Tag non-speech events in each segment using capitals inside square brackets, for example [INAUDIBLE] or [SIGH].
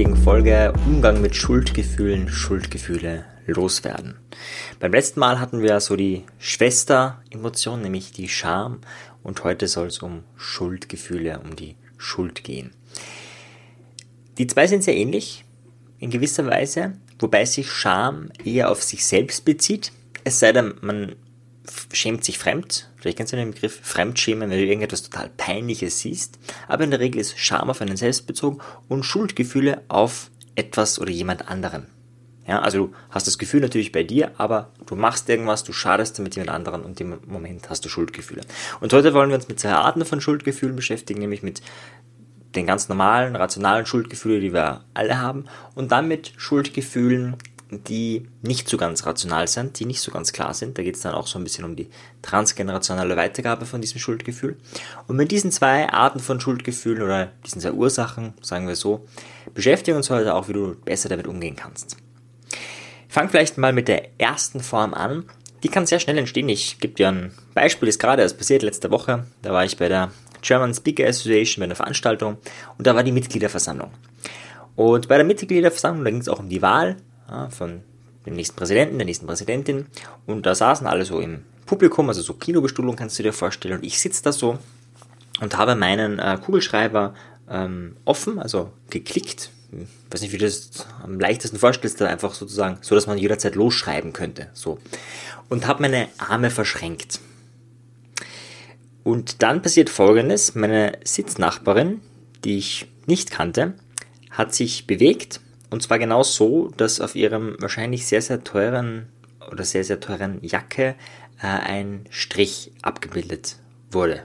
heutigen Folge Umgang mit Schuldgefühlen, Schuldgefühle loswerden. Beim letzten Mal hatten wir so die Schwester-Emotion, nämlich die Scham und heute soll es um Schuldgefühle, um die Schuld gehen. Die zwei sind sehr ähnlich in gewisser Weise, wobei sich Scham eher auf sich selbst bezieht, es sei denn, man schämt sich fremd. Vielleicht kennst du den Begriff Fremdschämen, wenn du irgendetwas total Peinliches siehst. Aber in der Regel ist Scham auf einen selbst bezogen und Schuldgefühle auf etwas oder jemand anderen. Ja, also du hast das Gefühl natürlich bei dir, aber du machst irgendwas, du schadest damit jemand anderen und im Moment hast du Schuldgefühle. Und heute wollen wir uns mit zwei Arten von Schuldgefühlen beschäftigen, nämlich mit den ganz normalen, rationalen Schuldgefühlen, die wir alle haben, und dann mit Schuldgefühlen, die nicht so ganz rational sind, die nicht so ganz klar sind. Da geht es dann auch so ein bisschen um die transgenerationale Weitergabe von diesem Schuldgefühl. Und mit diesen zwei Arten von Schuldgefühlen oder diesen zwei Ursachen, sagen wir so, beschäftigen uns heute auch, wie du besser damit umgehen kannst. Ich fange vielleicht mal mit der ersten Form an. Die kann sehr schnell entstehen. Ich gebe dir ein Beispiel, das gerade erst passiert letzte Woche. Da war ich bei der German Speaker Association bei einer Veranstaltung und da war die Mitgliederversammlung. Und bei der Mitgliederversammlung, da ging es auch um die Wahl von dem nächsten Präsidenten, der nächsten Präsidentin. Und da saßen alle so im Publikum, also so Kinobestuhlung kannst du dir vorstellen. Und ich sitze da so und habe meinen äh, Kugelschreiber ähm, offen, also geklickt. Ich weiß nicht, wie du das am leichtesten vorstellst, einfach sozusagen, so dass man jederzeit losschreiben könnte. So. Und habe meine Arme verschränkt. Und dann passiert folgendes: Meine Sitznachbarin, die ich nicht kannte, hat sich bewegt und zwar genau so, dass auf ihrem wahrscheinlich sehr, sehr teuren oder sehr, sehr teuren Jacke äh, ein Strich abgebildet wurde.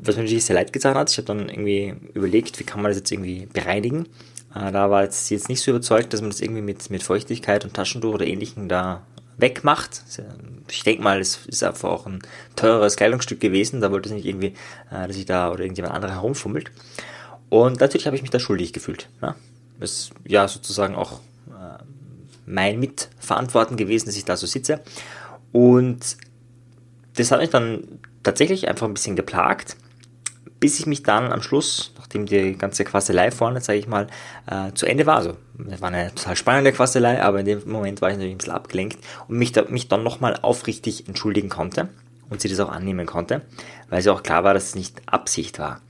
Was mir natürlich sehr leid getan hat. Ich habe dann irgendwie überlegt, wie kann man das jetzt irgendwie bereinigen. Äh, da war jetzt, jetzt nicht so überzeugt, dass man das irgendwie mit, mit Feuchtigkeit und Taschentuch oder ähnlichem da wegmacht. Ich denke mal, es ist einfach auch ein teures Kleidungsstück gewesen. Da wollte es nicht irgendwie, äh, dass ich da oder irgendjemand anderer herumfummelt. Und natürlich habe ich mich da schuldig gefühlt. Ja? Ist ja sozusagen auch äh, mein Mitverantworten gewesen, dass ich da so sitze. Und das hat mich dann tatsächlich einfach ein bisschen geplagt, bis ich mich dann am Schluss, nachdem die ganze Quasselei vorne, sage ich mal, äh, zu Ende war. Also, es war eine total spannende Quasselei, aber in dem Moment war ich natürlich ein bisschen abgelenkt und mich, da, mich dann nochmal aufrichtig entschuldigen konnte und sie das auch annehmen konnte, weil es auch klar war, dass es nicht Absicht war.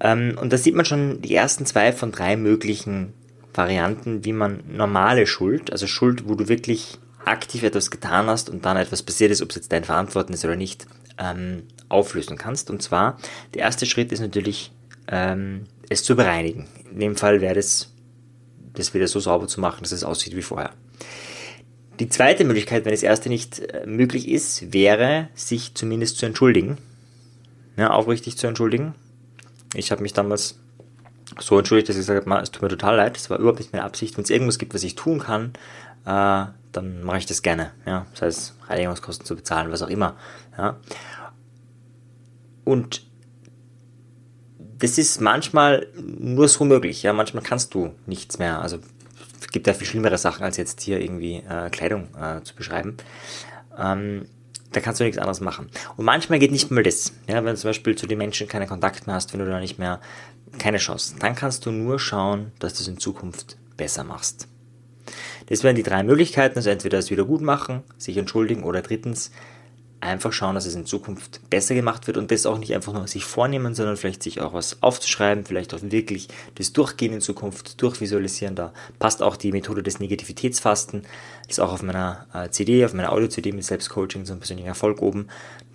Ähm, und da sieht man schon die ersten zwei von drei möglichen Varianten, wie man normale Schuld, also Schuld, wo du wirklich aktiv etwas getan hast und dann etwas passiert ist, ob es jetzt dein Verantworten ist oder nicht, ähm, auflösen kannst. Und zwar, der erste Schritt ist natürlich, ähm, es zu bereinigen. In dem Fall wäre es, das wieder so sauber zu machen, dass es aussieht wie vorher. Die zweite Möglichkeit, wenn das erste nicht äh, möglich ist, wäre, sich zumindest zu entschuldigen. Ja, aufrichtig zu entschuldigen. Ich habe mich damals so entschuldigt, dass ich gesagt habe, es tut mir total leid, das war überhaupt nicht meine Absicht. Wenn es irgendwas gibt, was ich tun kann, äh, dann mache ich das gerne. Ja? Das heißt, Reinigungskosten zu bezahlen, was auch immer. Ja? Und das ist manchmal nur so möglich. Ja? Manchmal kannst du nichts mehr. Also es gibt ja viel schlimmere Sachen, als jetzt hier irgendwie äh, Kleidung äh, zu beschreiben. Ähm, da kannst du nichts anderes machen. Und manchmal geht nicht mal das. Ja, wenn du zum Beispiel zu den Menschen keine Kontakte mehr hast, wenn du da nicht mehr keine Chance, dann kannst du nur schauen, dass du es in Zukunft besser machst. Das wären die drei Möglichkeiten, also entweder es wieder gut machen, sich entschuldigen oder drittens einfach schauen, dass es in Zukunft besser gemacht wird und das auch nicht einfach nur sich vornehmen, sondern vielleicht sich auch was aufzuschreiben, vielleicht auch wirklich das Durchgehen in Zukunft durchvisualisieren. Da passt auch die Methode des Negativitätsfasten, ist auch auf meiner äh, CD, auf meiner Audio-CD mit Selbstcoaching zum persönlichen Erfolg oben.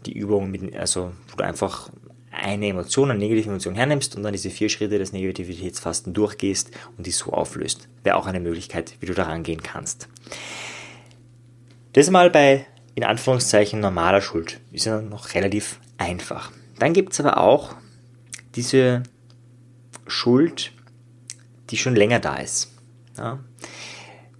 Die Übung, mit, also wo du einfach eine Emotion, eine negative Emotion hernimmst und dann diese vier Schritte des Negativitätsfasten durchgehst und die so auflöst. Wäre auch eine Möglichkeit, wie du da rangehen kannst. Das mal bei in Anführungszeichen normaler Schuld. Ist ja noch relativ einfach. Dann gibt es aber auch diese Schuld, die schon länger da ist. Ja?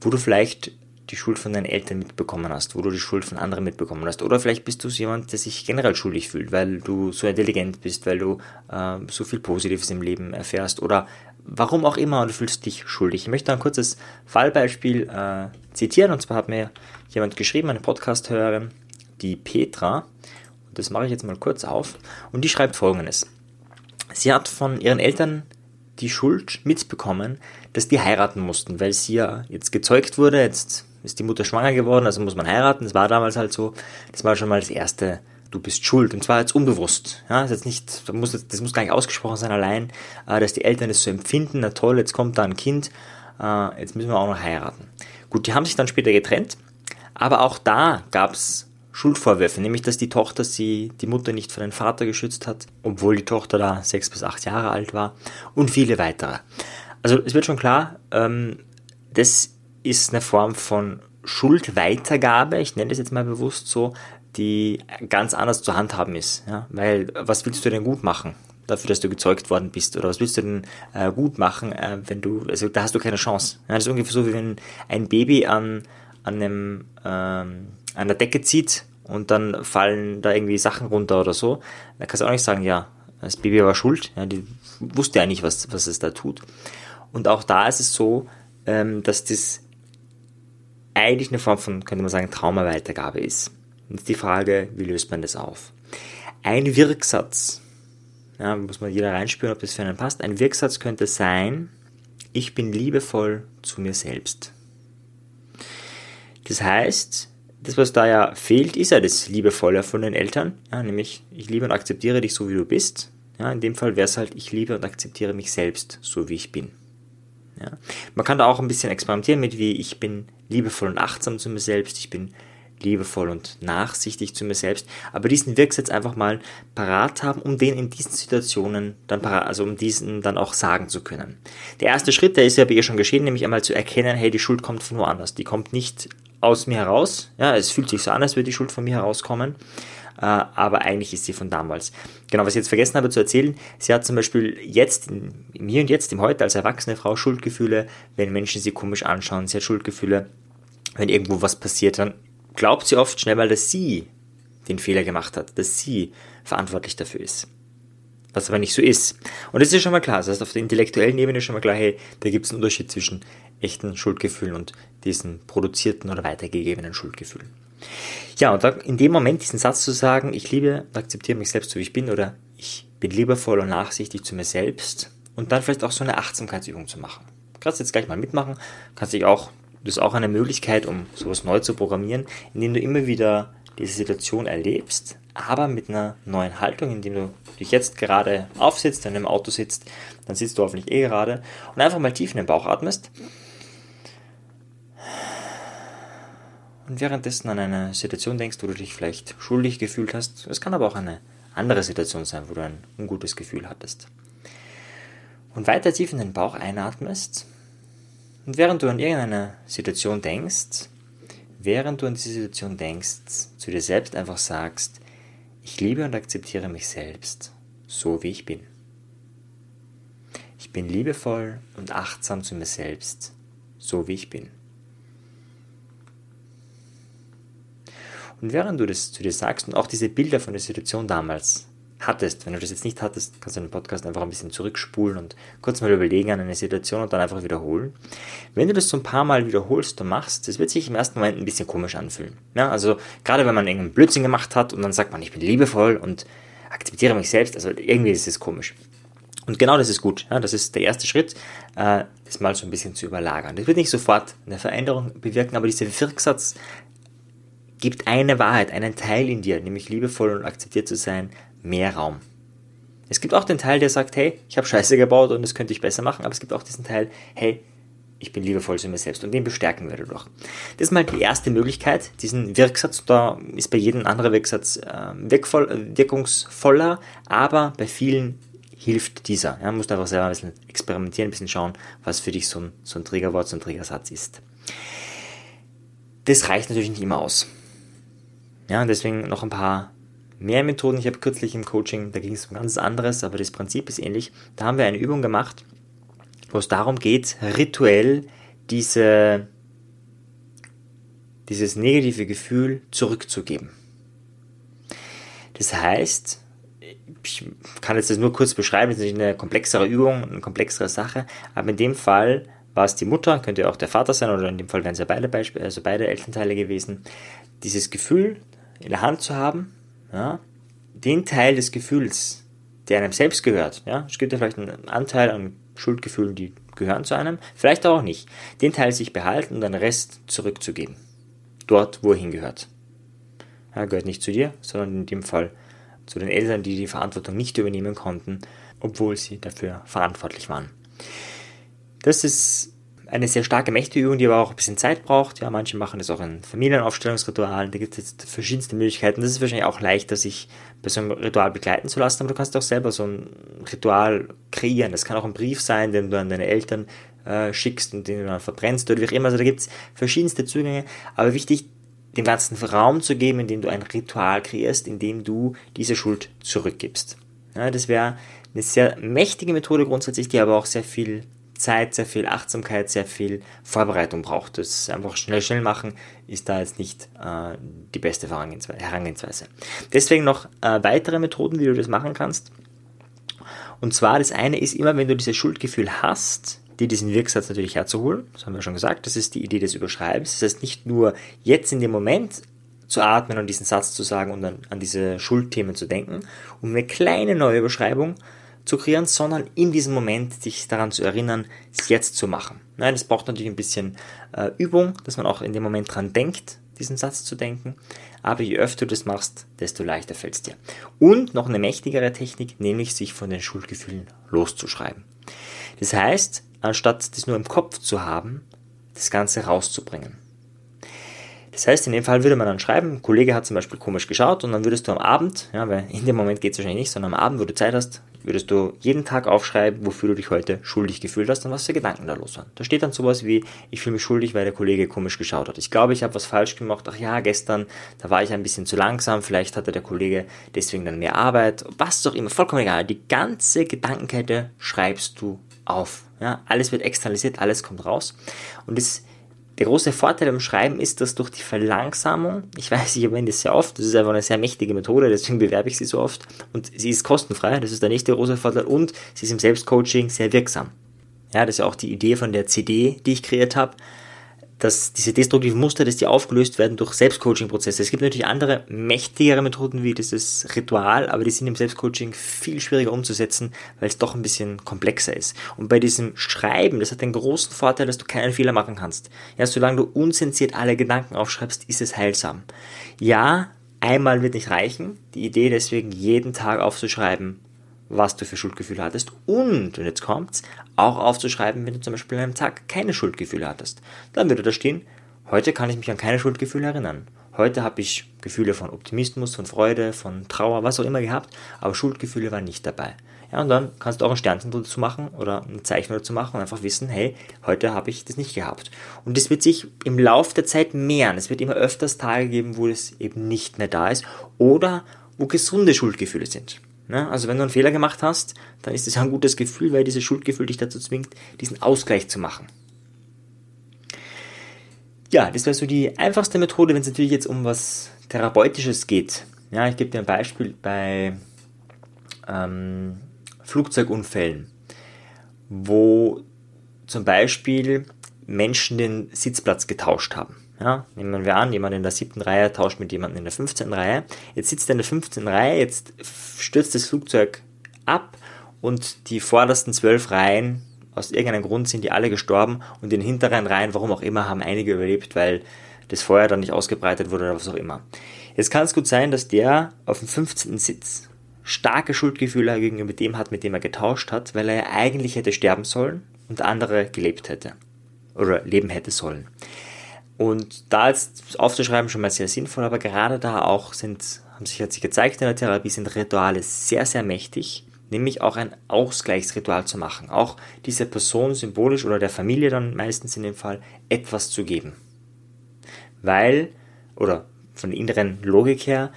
Wo du vielleicht die Schuld von deinen Eltern mitbekommen hast, wo du die Schuld von anderen mitbekommen hast. Oder vielleicht bist du jemand, der sich generell schuldig fühlt, weil du so intelligent bist, weil du äh, so viel Positives im Leben erfährst oder warum auch immer und du fühlst dich schuldig. Ich möchte ein kurzes Fallbeispiel äh, zitieren und zwar hat mir jemand geschrieben, eine Podcast-Hörerin, die Petra, und das mache ich jetzt mal kurz auf, und die schreibt folgendes. Sie hat von ihren Eltern die Schuld mitbekommen, dass die heiraten mussten, weil sie ja jetzt gezeugt wurde, jetzt ist die Mutter schwanger geworden, also muss man heiraten, das war damals halt so. Das war schon mal das erste, du bist schuld. Und zwar jetzt unbewusst. Ja, das, ist jetzt nicht, das, muss, das muss gar nicht ausgesprochen sein allein, äh, dass die Eltern das so empfinden, na toll, jetzt kommt da ein Kind, äh, jetzt müssen wir auch noch heiraten. Gut, die haben sich dann später getrennt, aber auch da gab es Schuldvorwürfe, nämlich dass die Tochter sie, die Mutter nicht vor den Vater geschützt hat, obwohl die Tochter da sechs bis acht Jahre alt war und viele weitere. Also es wird schon klar, ähm, das ist eine Form von Schuldweitergabe, ich nenne das jetzt mal bewusst so, die ganz anders zu handhaben ist. Ja? Weil was willst du denn gut machen? dafür, dass du gezeugt worden bist? Oder was willst du denn äh, gut machen, äh, wenn du, also da hast du keine Chance. Ja, das ist ungefähr so, wie wenn ein Baby an, an, einem, ähm, an der Decke zieht und dann fallen da irgendwie Sachen runter oder so. Da kannst du auch nicht sagen, ja, das Baby war schuld. Ja, die wusste ja nicht, was, was es da tut. Und auch da ist es so, ähm, dass das eigentlich eine Form von, könnte man sagen, Traumaweitergabe ist. Jetzt die Frage, wie löst man das auf? Ein Wirksatz, ja, muss man jeder reinspüren, ob das für einen passt. Ein Wirksatz könnte sein, ich bin liebevoll zu mir selbst. Das heißt, das, was da ja fehlt, ist ja das Liebevolle von den Eltern, ja, nämlich ich liebe und akzeptiere dich so, wie du bist. Ja, in dem Fall wäre es halt, ich liebe und akzeptiere mich selbst, so wie ich bin. Ja. Man kann da auch ein bisschen experimentieren mit, wie ich bin liebevoll und achtsam zu mir selbst, ich bin liebevoll und nachsichtig zu mir selbst, aber diesen Wirksatz einfach mal parat haben, um den in diesen Situationen dann parat, also um diesen dann auch sagen zu können. Der erste Schritt, der ist ja bei ihr schon geschehen, nämlich einmal zu erkennen, hey, die Schuld kommt von woanders, die kommt nicht aus mir heraus, ja, es fühlt sich so an, als würde die Schuld von mir herauskommen, äh, aber eigentlich ist sie von damals. Genau, was ich jetzt vergessen habe zu erzählen, sie hat zum Beispiel jetzt, im Hier und Jetzt, im Heute als erwachsene Frau Schuldgefühle, wenn Menschen sie komisch anschauen, sie hat Schuldgefühle, wenn irgendwo was passiert, dann glaubt sie oft schnell mal, dass sie den Fehler gemacht hat, dass sie verantwortlich dafür ist. Was aber nicht so ist. Und das ist schon mal klar. Das heißt, auf der intellektuellen Ebene schon mal klar, hey, da gibt es einen Unterschied zwischen echten Schuldgefühlen und diesen produzierten oder weitergegebenen Schuldgefühlen. Ja, und in dem Moment diesen Satz zu sagen, ich liebe und akzeptiere mich selbst, so wie ich bin, oder ich bin liebevoll und nachsichtig zu mir selbst, und dann vielleicht auch so eine Achtsamkeitsübung zu machen. Kannst jetzt gleich mal mitmachen, kannst dich auch das ist auch eine Möglichkeit, um sowas neu zu programmieren, indem du immer wieder diese Situation erlebst, aber mit einer neuen Haltung, indem du dich jetzt gerade aufsitzt, in einem Auto sitzt, dann sitzt du hoffentlich eh gerade und einfach mal tief in den Bauch atmest. Und währenddessen an eine Situation denkst, wo du dich vielleicht schuldig gefühlt hast. Es kann aber auch eine andere Situation sein, wo du ein ungutes Gefühl hattest. Und weiter tief in den Bauch einatmest und während du an irgendeine Situation denkst, während du an diese Situation denkst, zu dir selbst einfach sagst, ich liebe und akzeptiere mich selbst, so wie ich bin. Ich bin liebevoll und achtsam zu mir selbst, so wie ich bin. Und während du das zu dir sagst und auch diese Bilder von der Situation damals hattest. Wenn du das jetzt nicht hattest, kannst du den Podcast einfach ein bisschen zurückspulen und kurz mal überlegen an eine Situation und dann einfach wiederholen. Wenn du das so ein paar Mal wiederholst und machst, das wird sich im ersten Moment ein bisschen komisch anfühlen. Ja, also gerade wenn man irgendeinen Blödsinn gemacht hat und dann sagt man, ich bin liebevoll und akzeptiere mich selbst, also irgendwie ist es komisch. Und genau das ist gut. Ja, das ist der erste Schritt, äh, das mal so ein bisschen zu überlagern. Das wird nicht sofort eine Veränderung bewirken, aber dieser Wirksatz gibt eine Wahrheit, einen Teil in dir, nämlich liebevoll und akzeptiert zu sein, mehr Raum. Es gibt auch den Teil, der sagt, hey, ich habe Scheiße gebaut und das könnte ich besser machen, aber es gibt auch diesen Teil, hey, ich bin liebevoll zu mir selbst und den bestärken wir dadurch. Das ist mal die erste Möglichkeit, diesen Wirksatz, da ist bei jedem anderen Wirksatz äh, wirkungsvoller, aber bei vielen hilft dieser. Ja, musst einfach selber ein bisschen experimentieren, ein bisschen schauen, was für dich so ein, so ein Triggerwort, so ein Triggersatz ist. Das reicht natürlich nicht immer aus. Ja, deswegen noch ein paar mehr Methoden. Ich habe kürzlich im Coaching, da ging es um ganz anderes, aber das Prinzip ist ähnlich. Da haben wir eine Übung gemacht, wo es darum geht, rituell diese, dieses negative Gefühl zurückzugeben. Das heißt, ich kann jetzt das nur kurz beschreiben, das ist eine komplexere Übung, eine komplexere Sache, aber in dem Fall war es die Mutter, könnte auch der Vater sein, oder in dem Fall wären es ja beide, Beispiele, also beide Elternteile gewesen, dieses Gefühl in der Hand zu haben, ja, den Teil des Gefühls, der einem selbst gehört, ja, es gibt ja vielleicht einen Anteil an Schuldgefühlen, die gehören zu einem, vielleicht auch nicht. Den Teil sich behalten und den Rest zurückzugeben. Dort, wo er hingehört. Er gehört nicht zu dir, sondern in dem Fall zu den Eltern, die die Verantwortung nicht übernehmen konnten, obwohl sie dafür verantwortlich waren. Das ist eine sehr starke mächtige Übung, die aber auch ein bisschen Zeit braucht. Ja, manche machen das auch in Familienaufstellungsritualen. Da gibt es jetzt verschiedenste Möglichkeiten. Das ist wahrscheinlich auch leichter, sich bei so einem Ritual begleiten zu lassen, aber du kannst auch selber so ein Ritual kreieren. Das kann auch ein Brief sein, den du an deine Eltern äh, schickst und den du dann verbrennst oder wie auch immer. Also da gibt es verschiedenste Zugänge, aber wichtig, dem ganzen Raum zu geben, in dem du ein Ritual kreierst, in dem du diese Schuld zurückgibst. Ja, das wäre eine sehr mächtige Methode grundsätzlich, die aber auch sehr viel Zeit, sehr viel Achtsamkeit, sehr viel Vorbereitung braucht. Das einfach schnell, schnell machen ist da jetzt nicht äh, die beste Herangehensweise. Deswegen noch äh, weitere Methoden, wie du das machen kannst. Und zwar das eine ist immer, wenn du dieses Schuldgefühl hast, dir diesen Wirksatz natürlich herzuholen. Das haben wir schon gesagt. Das ist die Idee des Überschreibens. Das heißt nicht nur jetzt in dem Moment zu atmen und diesen Satz zu sagen und dann an diese Schuldthemen zu denken, um eine kleine neue Überschreibung zu kreieren, sondern in diesem Moment sich daran zu erinnern, es jetzt zu machen. Nein, das braucht natürlich ein bisschen äh, Übung, dass man auch in dem Moment dran denkt, diesen Satz zu denken. Aber je öfter du das machst, desto leichter fällt es dir. Und noch eine mächtigere Technik, nämlich sich von den Schuldgefühlen loszuschreiben. Das heißt, anstatt das nur im Kopf zu haben, das Ganze rauszubringen. Das heißt, in dem Fall würde man dann schreiben, ein Kollege hat zum Beispiel komisch geschaut und dann würdest du am Abend, ja, weil in dem Moment geht es wahrscheinlich nicht, sondern am Abend, wo du Zeit hast, würdest du jeden Tag aufschreiben, wofür du dich heute schuldig gefühlt hast und was für Gedanken da los waren. Da steht dann sowas wie, ich fühle mich schuldig, weil der Kollege komisch geschaut hat. Ich glaube, ich habe was falsch gemacht. Ach ja, gestern, da war ich ein bisschen zu langsam. Vielleicht hatte der Kollege deswegen dann mehr Arbeit. Was auch immer, vollkommen egal. Die ganze Gedankenkette schreibst du auf. Ja, alles wird externalisiert, alles kommt raus. Und das der große Vorteil beim Schreiben ist, dass durch die Verlangsamung, ich weiß, ich erwähne das sehr oft, das ist einfach eine sehr mächtige Methode, deswegen bewerbe ich sie so oft und sie ist kostenfrei, das ist der nächste große Vorteil und sie ist im Selbstcoaching sehr wirksam. Ja, das ist ja auch die Idee von der CD, die ich kreiert habe dass diese destruktiven Muster, dass die aufgelöst werden durch Selbstcoaching-Prozesse. Es gibt natürlich andere, mächtigere Methoden wie dieses Ritual, aber die sind im Selbstcoaching viel schwieriger umzusetzen, weil es doch ein bisschen komplexer ist. Und bei diesem Schreiben, das hat den großen Vorteil, dass du keinen Fehler machen kannst. Ja, solange du unzensiert alle Gedanken aufschreibst, ist es heilsam. Ja, einmal wird nicht reichen. Die Idee deswegen, jeden Tag aufzuschreiben, was du für Schuldgefühle hattest und, und jetzt kommt's, auch aufzuschreiben, wenn du zum Beispiel an einem Tag keine Schuldgefühle hattest. Dann würde da stehen, heute kann ich mich an keine Schuldgefühle erinnern. Heute habe ich Gefühle von Optimismus, von Freude, von Trauer, was auch immer gehabt, aber Schuldgefühle waren nicht dabei. Ja, und dann kannst du auch ein Sternchen dazu machen oder ein Zeichen dazu machen und einfach wissen, hey, heute habe ich das nicht gehabt. Und das wird sich im Laufe der Zeit mehren. Es wird immer öfters Tage geben, wo das eben nicht mehr da ist oder wo gesunde Schuldgefühle sind. Ne? Also wenn du einen Fehler gemacht hast, dann ist es ein gutes Gefühl, weil dieses Schuldgefühl dich dazu zwingt, diesen Ausgleich zu machen. Ja, das wäre so die einfachste Methode, wenn es natürlich jetzt um was Therapeutisches geht. Ja, ich gebe dir ein Beispiel bei ähm, Flugzeugunfällen, wo zum Beispiel Menschen den Sitzplatz getauscht haben. Ja, nehmen wir an, jemand in der siebten Reihe tauscht mit jemandem in der 15. Reihe. Jetzt sitzt er in der 15. Reihe, jetzt stürzt das Flugzeug ab und die vordersten zwölf Reihen, aus irgendeinem Grund sind die alle gestorben und in den hinteren Reihen, warum auch immer, haben einige überlebt, weil das Feuer dann nicht ausgebreitet wurde oder was auch immer. Jetzt kann es gut sein, dass der auf dem 15. Sitz starke Schuldgefühle gegenüber dem hat, mit dem er getauscht hat, weil er ja eigentlich hätte sterben sollen und der andere gelebt hätte oder leben hätte sollen. Und da jetzt aufzuschreiben schon mal sehr sinnvoll, aber gerade da auch sind, haben sich, sich gezeigt in der Therapie, sind Rituale sehr, sehr mächtig, nämlich auch ein Ausgleichsritual zu machen. Auch dieser Person symbolisch oder der Familie dann meistens in dem Fall etwas zu geben. Weil, oder von der inneren Logik her,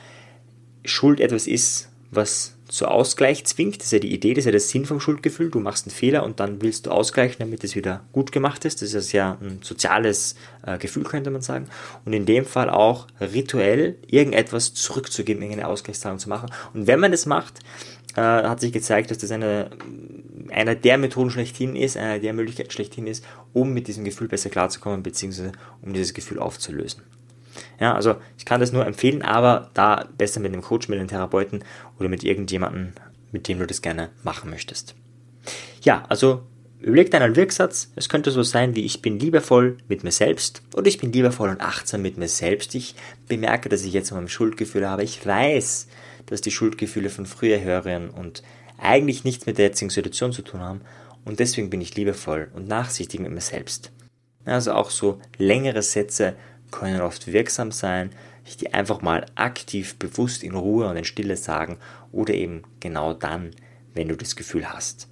Schuld etwas ist, was zu Ausgleich zwingt. Das ist ja die Idee, das ist ja der Sinn vom Schuldgefühl. Du machst einen Fehler und dann willst du ausgleichen, damit es wieder gut gemacht ist. Das ist ja ein soziales äh, Gefühl, könnte man sagen. Und in dem Fall auch rituell irgendetwas zurückzugeben, irgendeine Ausgleichszahlung zu machen. Und wenn man das macht, äh, hat sich gezeigt, dass das eine, einer der Methoden schlechthin ist, einer der Möglichkeiten schlechthin ist, um mit diesem Gefühl besser klarzukommen, beziehungsweise um dieses Gefühl aufzulösen. Ja, also ich kann das nur empfehlen, aber da besser mit einem Coach, mit einem Therapeuten oder mit irgendjemandem, mit dem du das gerne machen möchtest. Ja, also Überleg dir einen Wirksatz. Es könnte so sein wie ich bin liebevoll mit mir selbst oder ich bin liebevoll und achtsam mit mir selbst. Ich bemerke, dass ich jetzt mal ein Schuldgefühl habe. Ich weiß, dass die Schuldgefühle von früher hören und eigentlich nichts mit der jetzigen Situation zu tun haben. Und deswegen bin ich liebevoll und nachsichtig mit mir selbst. Also auch so längere Sätze können oft wirksam sein, ich die einfach mal aktiv, bewusst in Ruhe und in Stille sagen oder eben genau dann, wenn du das Gefühl hast.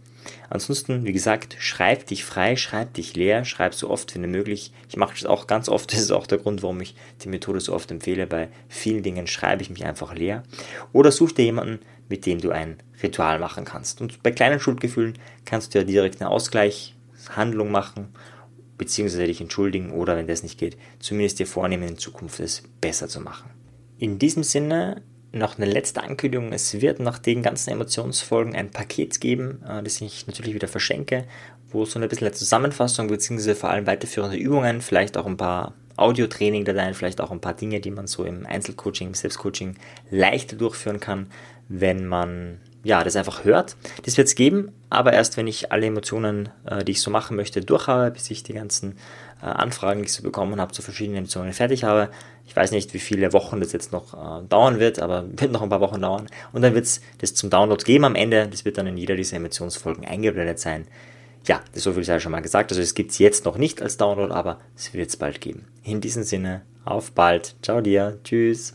Ansonsten, wie gesagt, schreib dich frei, schreib dich leer, schreib so oft wie möglich. Ich mache das auch ganz oft, [LAUGHS] das ist auch der Grund, warum ich die Methode so oft empfehle. Bei vielen Dingen schreibe ich mich einfach leer. Oder such dir jemanden, mit dem du ein Ritual machen kannst. Und bei kleinen Schuldgefühlen kannst du ja direkt eine Ausgleichshandlung machen, beziehungsweise dich entschuldigen oder, wenn das nicht geht, zumindest dir vornehmen, in Zukunft es besser zu machen. In diesem Sinne noch eine letzte Ankündigung. Es wird nach den ganzen Emotionsfolgen ein Paket geben, äh, das ich natürlich wieder verschenke, wo so ein bisschen eine Zusammenfassung bzw. vor allem weiterführende Übungen, vielleicht auch ein paar Audio-Training-Dateien, vielleicht auch ein paar Dinge, die man so im Einzelcoaching, im Selbstcoaching leichter durchführen kann, wenn man ja, das einfach hört. Das wird es geben, aber erst wenn ich alle Emotionen, äh, die ich so machen möchte, durch habe, bis ich die ganzen äh, Anfragen, die ich so bekommen habe, zu verschiedenen Emotionen fertig habe. Ich weiß nicht, wie viele Wochen das jetzt noch äh, dauern wird, aber [LAUGHS] wird noch ein paar Wochen dauern. Und dann wird es das zum Download geben am Ende. Das wird dann in jeder dieser Emotionsfolgen eingeblendet sein. Ja, das so viel sei schon mal gesagt. Also es gibt es jetzt noch nicht als Download, aber es wird es bald geben. In diesem Sinne, auf bald. Ciao dir. Tschüss.